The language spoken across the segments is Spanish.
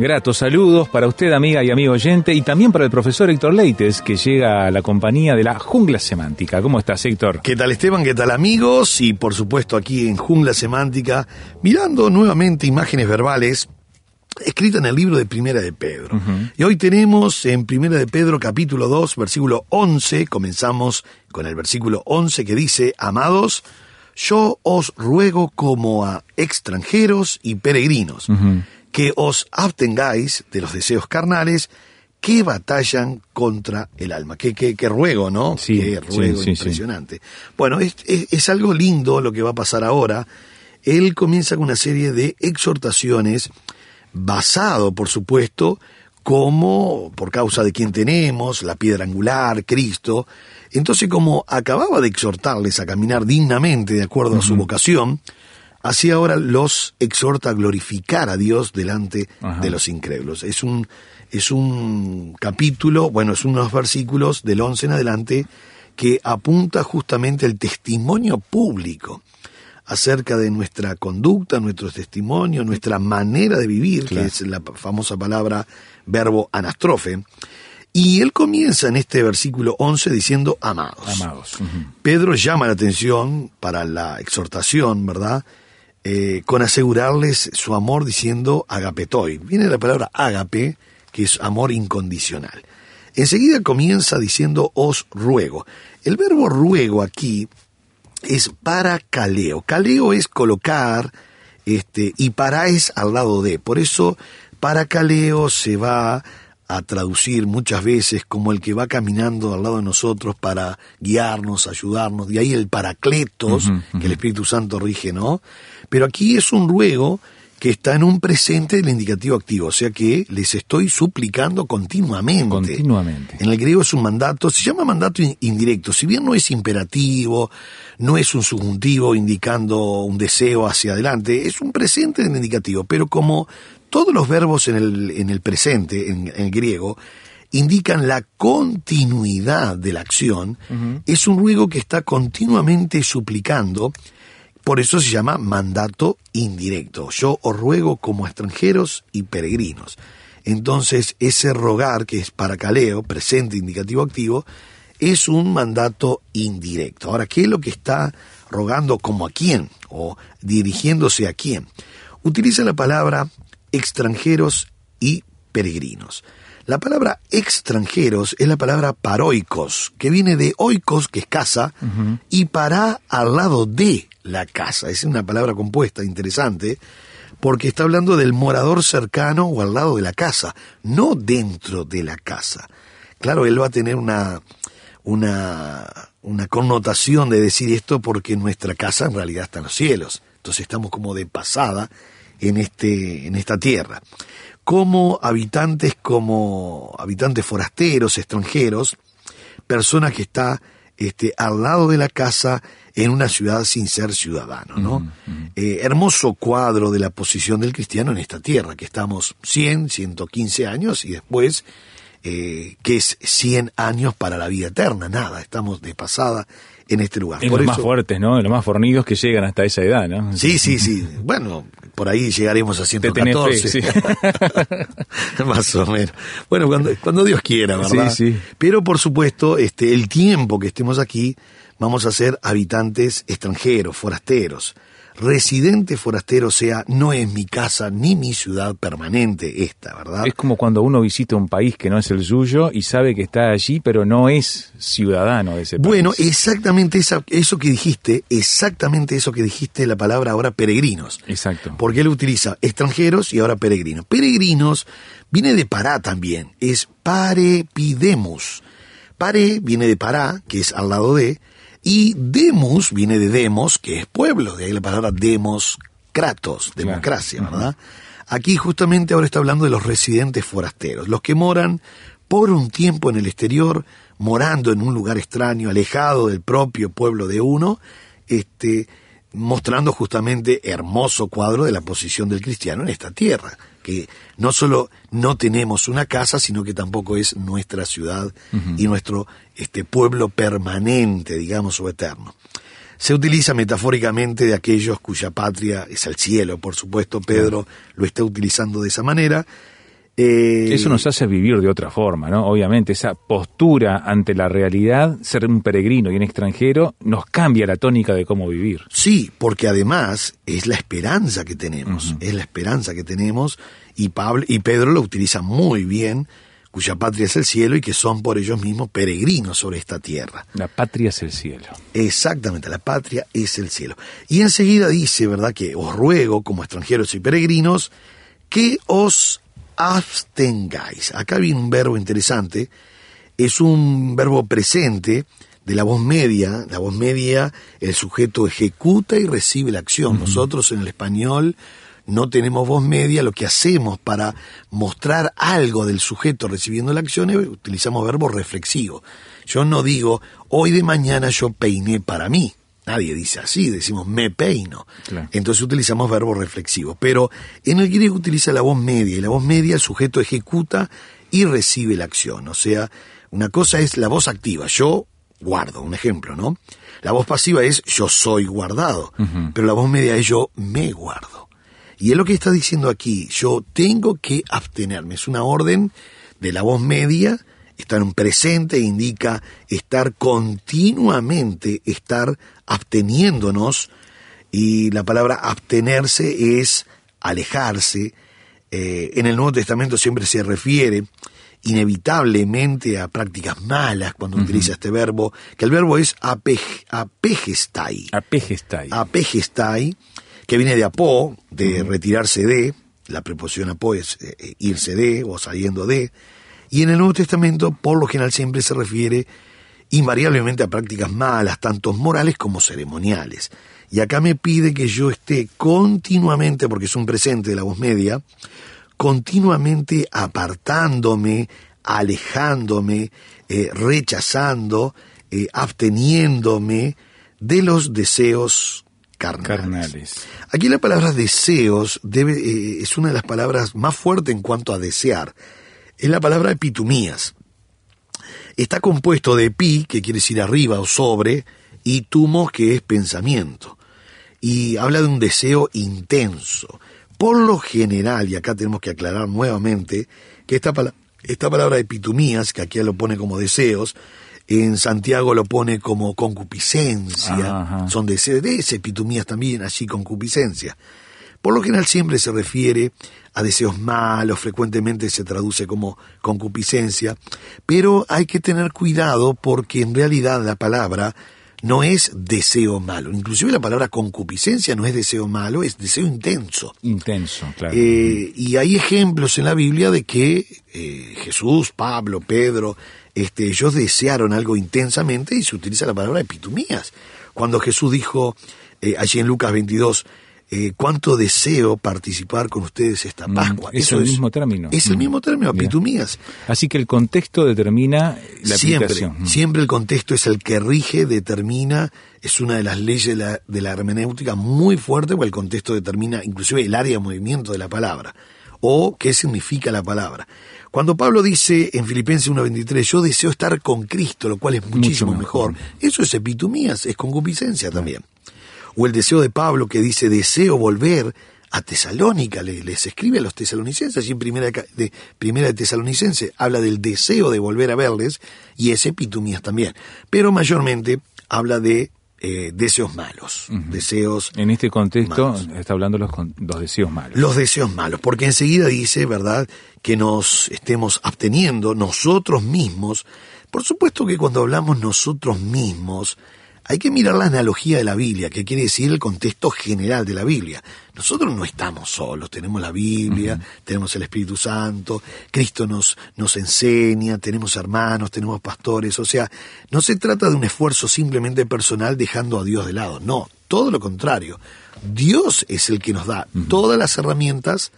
Gratos saludos para usted, amiga y amigo oyente, y también para el profesor Héctor Leites, que llega a la compañía de la Jungla Semántica. ¿Cómo estás, Héctor? ¿Qué tal Esteban? ¿Qué tal amigos? Y por supuesto aquí en Jungla Semántica, mirando nuevamente imágenes verbales escritas en el libro de Primera de Pedro. Y hoy tenemos en Primera de Pedro capítulo 2, versículo 11, comenzamos con el versículo 11 que dice, Amados, yo os ruego como a extranjeros y peregrinos, que os abstengáis de los deseos carnales que batallan contra el alma. Qué, qué, qué ruego, ¿no? Sí, qué ruego sí, sí, impresionante. Bueno, es, es- es algo lindo lo que va a pasar ahora. Él comienza con una serie de exhortaciones basado, por supuesto, como por causa de quien tenemos, la piedra angular, Cristo. Entonces, como acababa de exhortarles a caminar dignamente de acuerdo a su vocación, así ahora los exhorta a glorificar a Dios delante Ajá. de los incrédulos. Es un, es un capítulo, bueno, es unos versículos del 11 en adelante que apunta justamente el testimonio público acerca de nuestra conducta, nuestro testimonio, nuestra manera de vivir, que es la famosa palabra verbo anastrofe. Y él comienza en este versículo 11 diciendo amados. Amados. Pedro llama la atención para la exhortación, ¿verdad? Eh, con asegurarles su amor diciendo agapetoi. Viene la palabra agape, que es amor incondicional. Enseguida comienza diciendo os ruego. El verbo ruego aquí es para caleo. Caleo es colocar, este, y para es al lado de. Por eso, para caleo se va a traducir muchas veces como el que va caminando al lado de nosotros para guiarnos, ayudarnos. De ahí el paracletos, que el Espíritu Santo rige, ¿no? Pero aquí es un ruego que está en un presente del indicativo activo, o sea que les estoy suplicando continuamente. Continuamente. En el griego es un mandato, se llama mandato in- indirecto, si bien no es imperativo, no es un subjuntivo indicando un deseo hacia adelante, es un presente del indicativo, pero como todos los verbos en el, en el presente, en, en el griego, indican la continuidad de la acción, es un ruego que está continuamente suplicando, por eso se llama mandato indirecto. Yo os ruego como extranjeros y peregrinos. Entonces, ese rogar, que es para caleo, presente, indicativo, activo, es un mandato indirecto. Ahora, ¿qué es lo que está rogando como a quién? O dirigiéndose a quién. Utiliza la palabra extranjeros y peregrinos. La palabra extranjeros es la palabra paroicos, que viene de oikos, que es casa, y para al lado de la casa. Es una palabra compuesta, interesante, porque está hablando del morador cercano o al lado de la casa, no dentro de la casa. Claro, él va a tener una, una, una connotación de decir esto porque nuestra casa en realidad está en los cielos. Entonces estamos como de pasada en, este, en esta tierra. Como habitantes, como habitantes forasteros, extranjeros, persona que está este, al lado de la casa en una ciudad sin ser ciudadano, ¿no? Eh, hermoso cuadro de la posición del cristiano en esta tierra, que estamos 100, 115 años y después, eh, que es 100 años para la vida eterna, nada, estamos de pasada en este lugar. Por los más fuertes, ¿no? Los más fornidos que llegan hasta esa edad, ¿no? Sí, sí, sí. Bueno, por ahí llegaremos a Te tenés 114. fe, Más o menos. Bueno, cuando, cuando Dios quiera, ¿verdad? Sí, sí. Pero por supuesto, este, el tiempo que estemos aquí, vamos a ser habitantes extranjeros, forasteros. Residente forastero, o sea, no es mi casa ni mi ciudad permanente esta, ¿verdad? Es como cuando uno visita un país que no es el suyo y sabe que está allí, pero no es ciudadano de ese país. Bueno, exactamente esa- eso que dijiste, exactamente eso que dijiste, la palabra ahora peregrinos. Exacto. Porque él utiliza extranjeros y ahora peregrinos. Peregrinos viene de pará también, es parepidemus. Pare viene de pará, que es al lado de, y demus viene de demos, que es pueblo, de ahí la palabra demos, kratos, Claro. democracia, ¿verdad? Aquí justamente ahora está hablando de los residentes forasteros, los que moran por un tiempo en el exterior, morando en un lugar extraño, alejado del propio pueblo de uno, este, mostrando justamente hermoso cuadro de la posición del cristiano en esta tierra, que no solo no tenemos una casa, sino que tampoco es nuestra ciudad y nuestro este pueblo permanente, digamos, o eterno. Se utiliza metafóricamente de aquellos cuya patria es el cielo, por supuesto, Pedro lo está utilizando de esa manera. Eh, Eso nos hace vivir de otra forma, ¿no? Obviamente, esa postura ante la realidad, ser un peregrino y un extranjero, nos cambia la tónica de cómo vivir. Sí, porque además es la esperanza que tenemos, es la esperanza que tenemos y Pablo y Pedro lo utiliza muy bien, cuya patria es el cielo y que son por ellos mismos peregrinos sobre esta tierra. La patria es el cielo. Exactamente, la patria es el cielo. Y enseguida dice, ¿verdad?, que os ruego, como extranjeros y peregrinos, que os abstengáis. Acá viene un verbo interesante, es un verbo presente de la voz media. La voz media, el sujeto ejecuta y recibe la acción. Nosotros en el español no tenemos voz media, lo que hacemos para mostrar algo del sujeto recibiendo la acción es utilizamos verbo reflexivo. Yo no digo, hoy de mañana yo peiné para mí. Nadie dice así, decimos me peino. Claro. Entonces utilizamos verbo reflexivo. Pero en el griego utiliza la voz media y la voz media el sujeto ejecuta y recibe la acción. O sea, una cosa es la voz activa, yo guardo, un ejemplo, ¿no? La voz pasiva es yo soy guardado, pero la voz media es yo me guardo. Y es lo que está diciendo aquí, yo tengo que abstenerme, es una orden de la voz media, está en un presente, indica estar continuamente, estar absteniéndonos, y la palabra abstenerse es alejarse. Eh, en el Nuevo Testamento siempre se refiere inevitablemente a prácticas malas cuando utiliza este verbo, que el verbo es apej. Apegestai, que viene de apó, de retirarse de, la preposición apó es eh, eh, irse de o saliendo de, y en el Nuevo Testamento por lo general siempre se refiere invariablemente a prácticas malas, tanto morales como ceremoniales. Y acá me pide que yo esté continuamente, porque es un presente de la voz media, continuamente apartándome, alejándome, eh, rechazando, eh, absteniéndome de los deseos carnales. Carnales. Aquí la palabra deseos debe, eh, es una de las palabras más fuertes en cuanto a desear. Es la palabra epitumías. Está compuesto de pi, que quiere decir arriba o sobre, y tumos, que es pensamiento. Y habla de un deseo intenso. Por lo general, y acá tenemos que aclarar nuevamente, que esta, pala- esta palabra epitumías, que aquí lo pone como deseos, en Santiago lo pone como concupiscencia, Ajá. son deseos, de ese epitumías también, así concupiscencia. Por lo general siempre se refiere a deseos malos, frecuentemente se traduce como concupiscencia, pero hay que tener cuidado porque en realidad la palabra no es deseo malo. Inclusive la palabra concupiscencia no es deseo malo, es deseo intenso. Intenso, claro. Eh, y hay ejemplos en la Biblia de que eh, Jesús, Pablo, Pedro, este, ellos desearon algo intensamente y se utiliza la palabra epitumías. Cuando Jesús dijo eh, allí en Lucas 22, eh, cuánto deseo participar con ustedes esta Mm, Pascua. es el mismo término. Es el Mm. mismo término, Bien. epitumías. Así que el contexto determina la Siempre, aplicación. Mm. siempre el contexto es el que rige, determina, es una de las leyes de la, de la hermenéutica muy fuerte, porque el contexto determina inclusive el área de movimiento de la palabra, o qué significa la palabra. Cuando Pablo dice en Filipenses 1.23, yo deseo estar con Cristo, lo cual es muchísimo mejor. mejor, eso es epitumías, es concupiscencia también. O el deseo de Pablo que dice, deseo volver a Tesalónica, le- les escribe a los tesalonicenses, allí en primera de, primera de Tesalonicense, habla del deseo de volver a verles, y es epitumías también. Pero mayormente habla de eh, deseos malos, deseos En este contexto malos. está hablando los, los deseos malos. los deseos malos, porque enseguida dice, ¿verdad?, que nos estemos absteniendo nosotros mismos. Por supuesto que cuando hablamos nosotros mismos, hay que mirar la analogía de la Biblia, que quiere decir el contexto general de la Biblia. Nosotros no estamos solos, tenemos la Biblia, tenemos el Espíritu Santo, Cristo nos, nos enseña, tenemos hermanos, tenemos pastores, o sea, no se trata de un esfuerzo simplemente personal dejando a Dios de lado, no, todo lo contrario. Dios es el que nos da todas las herramientas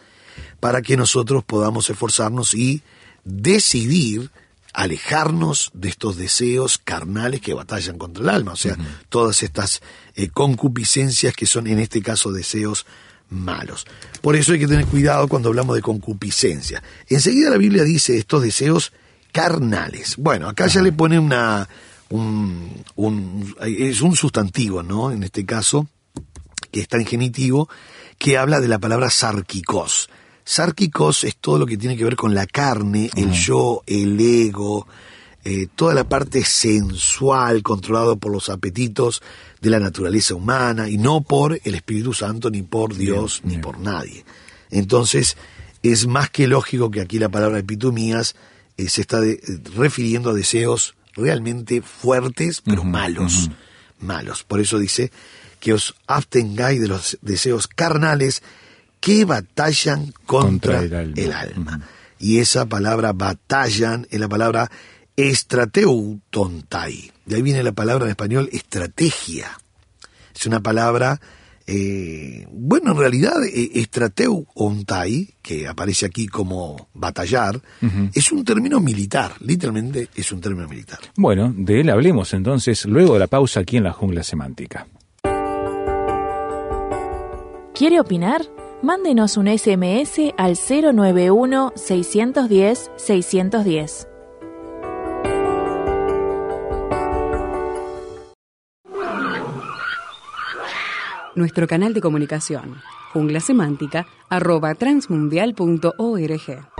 para que nosotros podamos esforzarnos y decidir alejarnos de estos deseos carnales que batallan contra el alma, o sea, todas estas eh, concupiscencias que son en este caso deseos malos. Por eso hay que tener cuidado cuando hablamos de concupiscencia. Enseguida la Biblia dice estos deseos carnales. Bueno, acá ya le pone una un, un- es un sustantivo, ¿no? En este caso, que está en genitivo, que habla de la palabra sarquicos. Sarquicos es todo lo que tiene que ver con la carne, el yo, el ego, eh, toda la parte sensual controlado por los apetitos de la naturaleza humana y no por el Espíritu Santo, ni por Dios, ni por nadie. Entonces, es más que lógico que aquí la palabra epitomías eh, se está de- refiriendo a deseos realmente fuertes, pero malos malos. Por eso dice que os abstengáis de los deseos carnales que batallan contra, Contra el el alma. Y esa palabra batallan es la palabra estrateutontai. De ahí viene la palabra en español estrategia. Es una palabra, eh, bueno, en realidad eh, estrateuontai, que aparece aquí como batallar, es un término militar, literalmente es un término militar. Bueno, de él hablemos entonces luego de la pausa aquí en la jungla semántica. ¿Quiere opinar? Mándenos un SMS al 091-610-610. Nuestro canal de comunicación, jungla semántica, arroba transmundial.org.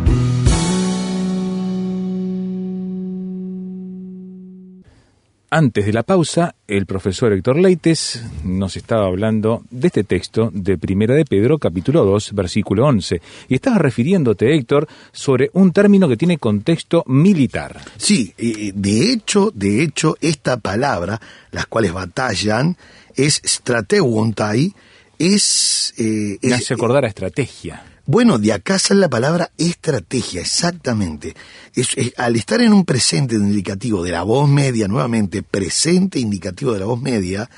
Antes de la pausa, el profesor Héctor Leites nos estaba hablando de este texto de Primera de Pedro, capítulo 2, versículo 11. Y estaba refiriéndote, Héctor, sobre un término que tiene contexto militar. Sí, eh, de hecho, de hecho, esta palabra, las cuales batallan, es strateuontai, es... eh, Me es- hace acordar a estrategia. Bueno, de acá sale la palabra estrategia, exactamente. Es- es- al estar en un presente indicativo de la voz media, nuevamente, presente indicativo de la voz media,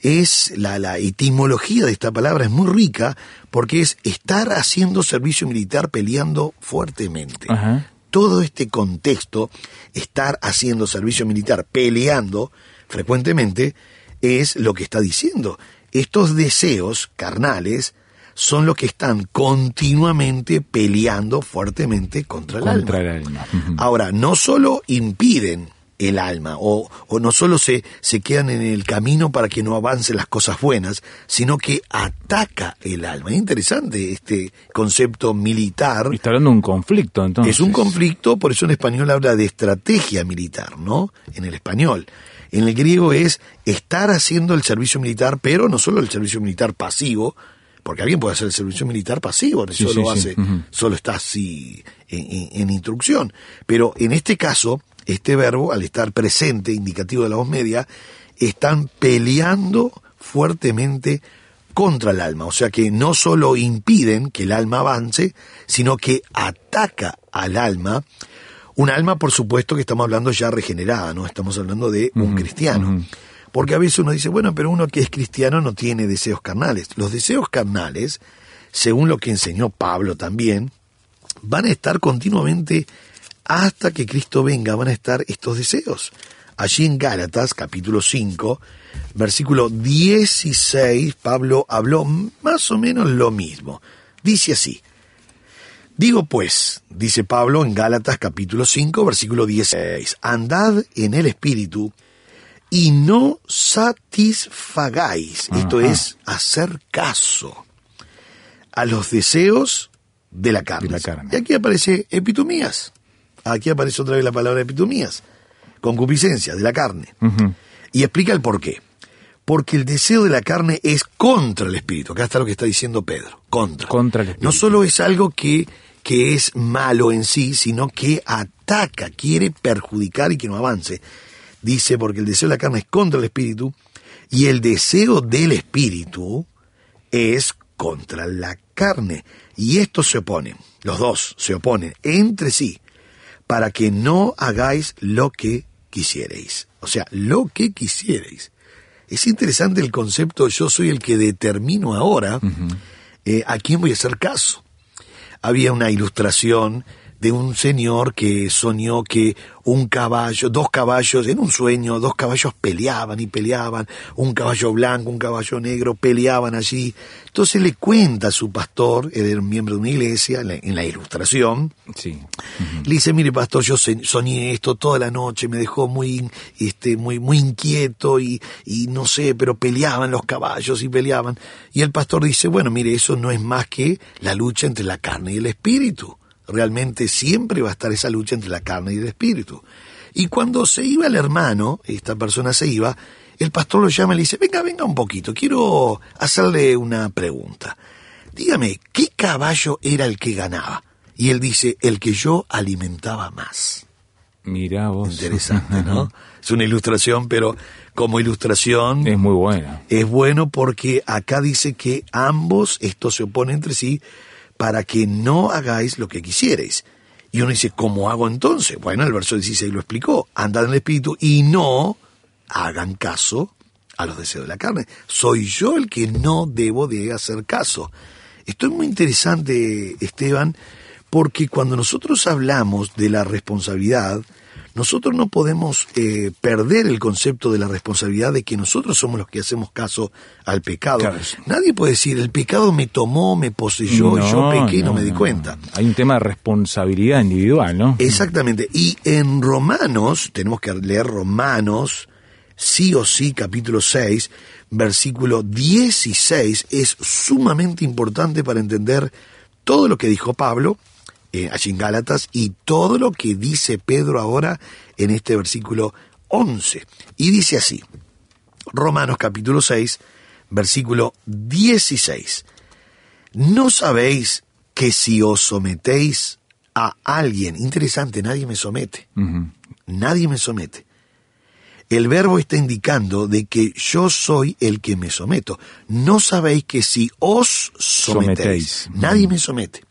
es la, la etimología de esta palabra es muy rica porque es estar haciendo servicio militar peleando fuertemente. Ajá. Todo este contexto, estar haciendo servicio militar peleando frecuentemente, es lo que está diciendo. Estos deseos carnales son los que están continuamente peleando fuertemente contra el Contra alma. el alma. Ujú. Ahora, no solo impiden el alma, o, o no solo se, se quedan en el camino para que no avancen las cosas buenas, sino que ataca el alma. Es interesante este concepto militar. Está hablando de un conflicto, entonces. Es un conflicto, por eso en español habla de estrategia militar, ¿no? En el español. En el griego es estar haciendo el servicio militar, pero no solo el servicio militar pasivo, porque alguien puede hacer el servicio militar pasivo, Sí, solo sí, sí. hace, solo está así en, en- en instrucción. Pero en este caso, este verbo, al estar presente, indicativo de la voz media, están peleando fuertemente contra el alma. O sea que no solo impiden que el alma avance, sino que ataca al alma. Un alma, por supuesto, que estamos hablando ya regenerada, ¿no? Estamos hablando de un cristiano. Porque a veces uno dice, bueno, pero uno que es cristiano no tiene deseos carnales. Los deseos carnales, según lo que enseñó Pablo también, van a estar continuamente hasta que Cristo venga, van a estar estos deseos. Allí en Gálatas, capítulo 5, versículo 16, Pablo habló más o menos lo mismo. Dice así, Digo pues, dice Pablo en Gálatas capítulo 5, versículo 16, andad en el Espíritu y no satisfagáis, esto es, hacer caso a los deseos de la carne. De la carne. Y aquí aparece epitomías, aquí aparece otra vez la palabra epitomías, concupiscencia de la carne. Y explica el por qué. Porque el deseo de la carne es contra el espíritu. Acá está lo que está diciendo Pedro. Contra. Contra el espíritu. No solo es algo que, que es malo en sí, sino que ataca, quiere perjudicar y que no avance. Dice, porque el deseo de la carne es contra el espíritu y el deseo del espíritu es contra la carne. Y estos se oponen, los dos se oponen entre sí, para que no hagáis lo que quisierais. O sea, lo que quisierais. Es interesante el concepto, yo soy el que determino ahora eh, a quién voy a hacer caso. Había una ilustración de un señor que soñó que un caballo, dos caballos, en un sueño, dos caballos peleaban y peleaban, un caballo blanco, un caballo negro, peleaban allí. Entonces le cuenta a su pastor, era un miembro de una iglesia, en la, en la ilustración, Sí. le dice, mire pastor, yo soñé esto toda la noche, me dejó muy, este, muy, muy inquieto y, y no sé, pero peleaban los caballos y peleaban. Y el pastor dice, bueno, mire, eso no es más que la lucha entre la carne y el espíritu. Realmente siempre va a estar esa lucha entre la carne y el espíritu. Y cuando se iba el hermano, esta persona se iba, el pastor lo llama y le dice, venga, venga un poquito, quiero hacerle una pregunta. Dígame, ¿qué caballo era el que ganaba? Y él dice, el que yo alimentaba más. Mirá vos. Interesante, ¿no? es una ilustración, pero como ilustración Es muy buena. es bueno porque acá dice que ambos, estos se oponen entre sí, para que no hagáis lo que quisierais. Y uno dice, ¿cómo hago entonces? Bueno, el verso 16 lo explicó, andad en el espíritu y no hagan caso a los deseos de la carne. Soy yo el que no debo de hacer caso. Esto es muy interesante, Esteban, porque cuando nosotros hablamos de la responsabilidad, nosotros no podemos eh, perder el concepto de la responsabilidad de que nosotros somos los que hacemos caso al pecado. Claro. Nadie puede decir, el pecado me tomó, me poseyó, y yo pequé y no, me di cuenta. Hay un tema de responsabilidad individual, ¿no? Exactamente. Y en Romanos, tenemos que leer Romanos, sí o sí, capítulo 6, versículo 16, es sumamente importante para entender todo lo que dijo Pablo eh, allí en Gálatas y todo lo que dice Pedro ahora en este versículo 11. Y dice así, Romanos capítulo 6, versículo 16. ¿No sabéis que si os sometéis a alguien, interesante, nadie me somete, nadie me somete. El verbo está indicando de que yo soy el que me someto. No sabéis que si os sometéis, Sometéis. nadie me somete.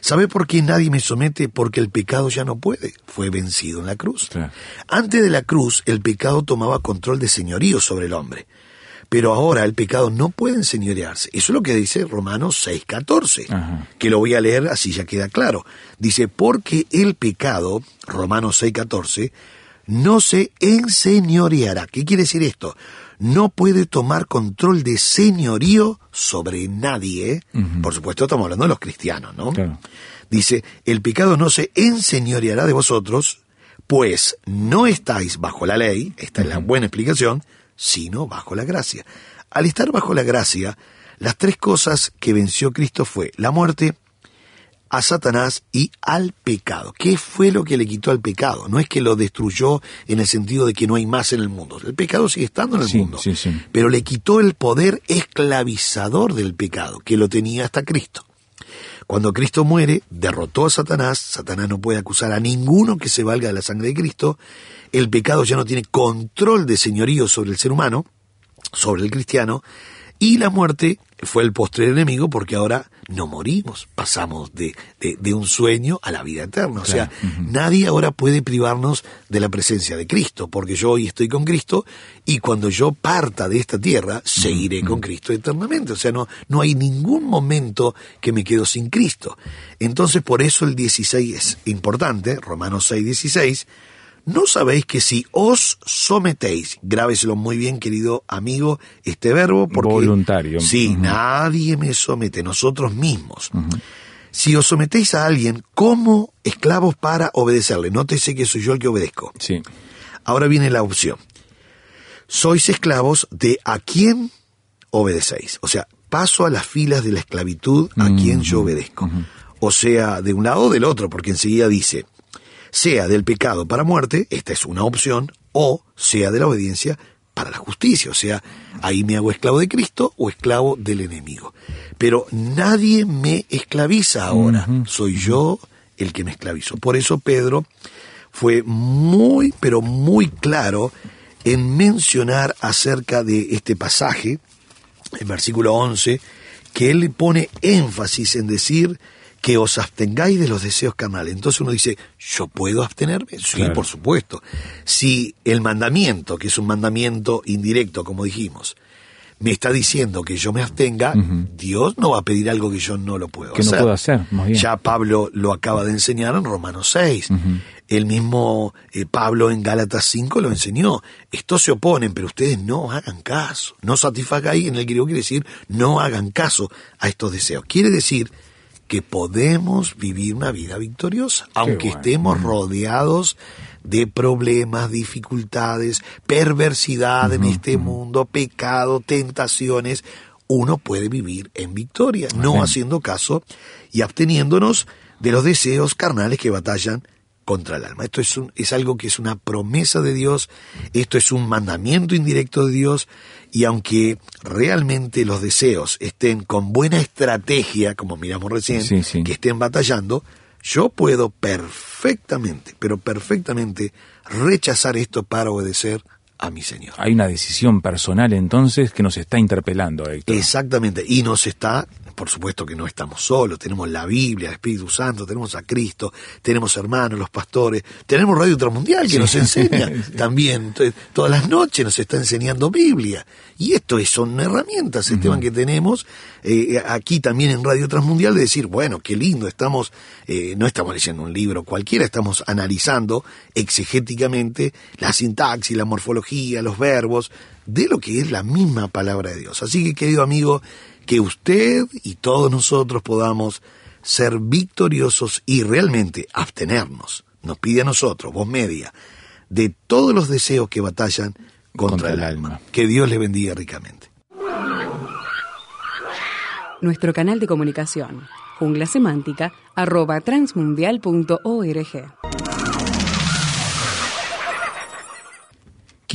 ¿Sabe por qué nadie me somete? Porque el pecado ya no puede. Fue vencido en la cruz. Claro. Antes de la cruz, el pecado tomaba control de señorío sobre el hombre. Pero ahora el pecado no puede enseñorearse. Eso es lo que dice Romanos 6:14, Ajá. que lo voy a leer así ya queda claro. Dice, porque el pecado, Romanos 6:14, no se enseñoreará. ¿Qué quiere decir esto? No puede tomar control de señorío sobre nadie. Por supuesto, estamos hablando de los cristianos, ¿no? Claro. Dice, el pecado no se enseñoreará de vosotros, pues no estáis bajo la ley, esta es la buena explicación, sino bajo la gracia. Al estar bajo la gracia, las tres cosas que venció Cristo fue la muerte, a Satanás y al pecado. ¿Qué fue lo que le quitó al pecado? No es que lo destruyó en el sentido de que no hay más en el mundo. El pecado sigue estando en el Sí, mundo. sí, sí. Pero le quitó el poder esclavizador del pecado, que lo tenía hasta Cristo. Cuando Cristo muere, derrotó a Satanás, Satanás no puede acusar a ninguno que se valga de la sangre de Cristo, el pecado ya no tiene control de señorío sobre el ser humano, sobre el cristiano, y la muerte fue el postrer enemigo porque ahora no morimos, pasamos de, de- de un sueño a la vida eterna. O sea, nadie ahora puede privarnos de la presencia de Cristo, porque yo hoy estoy con Cristo y cuando yo parta de esta tierra, seguiré con Cristo eternamente. O sea, no, no hay ningún momento que me quedo sin Cristo. Entonces, por eso el 16 es importante, Romanos 6, 16, ¿no sabéis que si os sometéis, grábeselo muy bien, querido amigo, este verbo, porque... Voluntario. Sí, nadie me somete, nosotros mismos. Si os sometéis a alguien como esclavos para obedecerle, nótese que soy yo el que obedezco. Sí. Ahora viene la opción. Sois esclavos de a quién obedecéis. O sea, paso a las filas de la esclavitud a quien yo obedezco. O sea, de un lado o del otro, porque enseguida dice, sea del pecado para muerte, esta es una opción, o sea de la obediencia para la justicia. O sea, ahí me hago esclavo de Cristo o esclavo del enemigo. Pero nadie me esclaviza ahora. Soy yo el que me esclavizo. Por eso Pedro fue muy, pero muy claro en mencionar acerca de este pasaje, en versículo 11, que él le pone énfasis en decir que os abstengáis de los deseos carnales. Entonces uno dice, ¿yo puedo abstenerme? Sí, Claro. por supuesto. Si el mandamiento, que es un mandamiento indirecto, como dijimos, me está diciendo que yo me abstenga, Dios no va a pedir algo que yo no lo puedo Que no hacer. puedo hacer, más bien. Ya Pablo lo acaba de enseñar en Romanos 6. El mismo eh, Pablo en Gálatas 5 lo enseñó. Estos se oponen, pero ustedes no hagan caso. No satisfagáis, en el griego quiere decir no hagan caso a estos deseos. Quiere decir que podemos vivir una vida victoriosa, aunque bueno. estemos rodeados de problemas, dificultades, perversidad en este mundo, pecado, tentaciones, uno puede vivir en victoria, no haciendo caso y absteniéndonos de los deseos carnales que batallan contra el alma. Esto es, un- es algo que es una promesa de Dios, esto es un mandamiento indirecto de Dios, y aunque realmente los deseos estén con buena estrategia, como miramos recién, Sí, sí. que estén batallando, yo puedo perfectamente, pero perfectamente rechazar esto para obedecer a mi Señor. Hay una decisión personal entonces que nos está interpelando, Héctor. Exactamente, y nos está, por supuesto que no estamos solos, tenemos la Biblia, el Espíritu Santo, tenemos a Cristo, tenemos hermanos, los pastores, tenemos Radio Transmundial que Sí. nos enseña también, todas las noches nos está enseñando Biblia. Y esto es- son herramientas, Esteban, que tenemos eh, aquí también en Radio Transmundial de decir, bueno, qué lindo, estamos, eh, no estamos leyendo un libro cualquiera, estamos analizando exegéticamente la sintaxis, la morfología, los verbos, de lo que es la misma palabra de Dios. Así que, querido amigo, que usted y todos nosotros podamos ser victoriosos y realmente abstenernos, nos pide a nosotros, voz media, de todos los deseos que batallan contra, el alma. Que Dios le bendiga ricamente. Nuestro canal de comunicación, jungla semántica, arroba transmundial.org.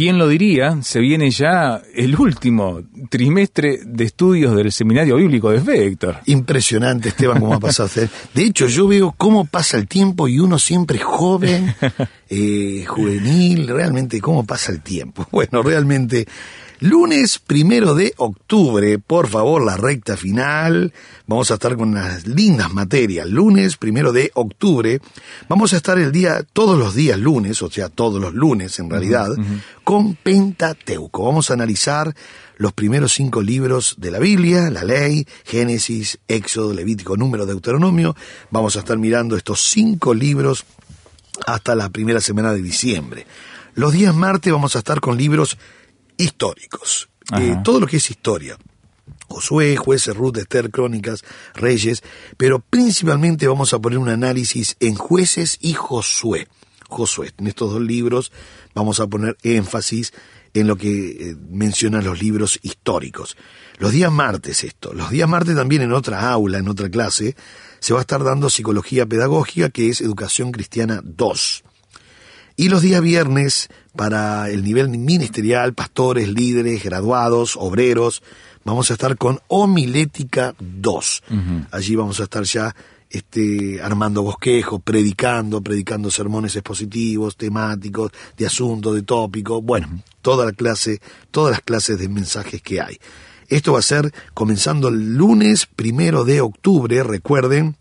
¿Quién lo diría? Se viene ya el último trimestre de estudios del Seminario Bíblico de Fe, Héctor. Impresionante, Esteban, cómo ha pasado. De hecho, yo veo cómo pasa el tiempo y uno siempre es joven, eh, juvenil, realmente cómo pasa el tiempo. Bueno, realmente, lunes primero de octubre, por favor, la recta final. Vamos a estar con unas lindas materias. Lunes primero de octubre. Vamos a estar el día, todos los días lunes, o sea, todos los lunes en realidad, con Pentateuco. Vamos a analizar los primeros cinco libros de la Biblia, la ley, Génesis, Éxodo, Levítico, Número, Deuteronomio. Vamos a estar mirando estos cinco libros hasta la primera semana de diciembre. Los días martes vamos a estar con libros históricos. Eh, todo lo que es historia. Josué, jueces, Ruth, Esther, Crónicas, Reyes, pero principalmente vamos a poner un análisis en jueces y Josué. Josué, en estos dos libros vamos a poner énfasis en lo que eh, mencionan los libros históricos. Los días martes esto, los días martes también en otra aula, en otra clase, se va a estar dando psicología pedagógica que es educación cristiana 2. Y los días viernes, para el nivel ministerial, pastores, líderes, graduados, obreros, vamos a estar con homilética 2. Allí vamos a estar ya este, armando bosquejos, predicando, predicando sermones expositivos, temáticos, de asuntos, de tópicos, bueno, toda la clase, todas las clases de mensajes que hay. Esto va a ser comenzando el lunes primero de octubre, recuerden,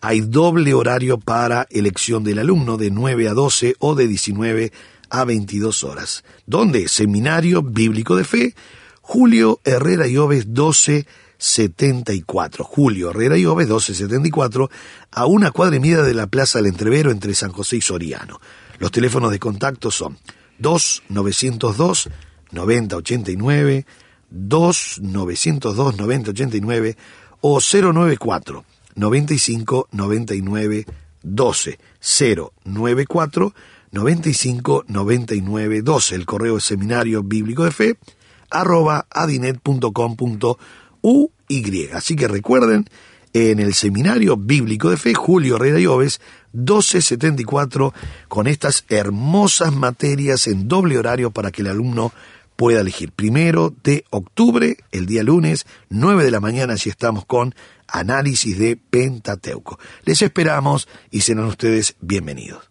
hay doble horario para elección del alumno de 9 a 12 o de 19 a 22 horas. ¿Dónde? Seminario Bíblico de Fe, Julio Herrera y Oves 1274. Julio Herrera y Oves 1274, a una cuadra media de la Plaza del Entrevero entre San José y Soriano. Los teléfonos de contacto son 2902 9089, 2902 9089 o 094 95 99 12 094 95 99 12 el correo de seminario bíblico de fe arroba adinet.com.uy así que recuerden en el seminario bíblico de fe Julio Herrera y Oves 1274 con estas hermosas materias en doble horario para que el alumno pueda elegir. Primero de octubre, el día lunes, 9 de la mañana, si estamos con análisis de Pentateuco. Les esperamos y serán ustedes bienvenidos.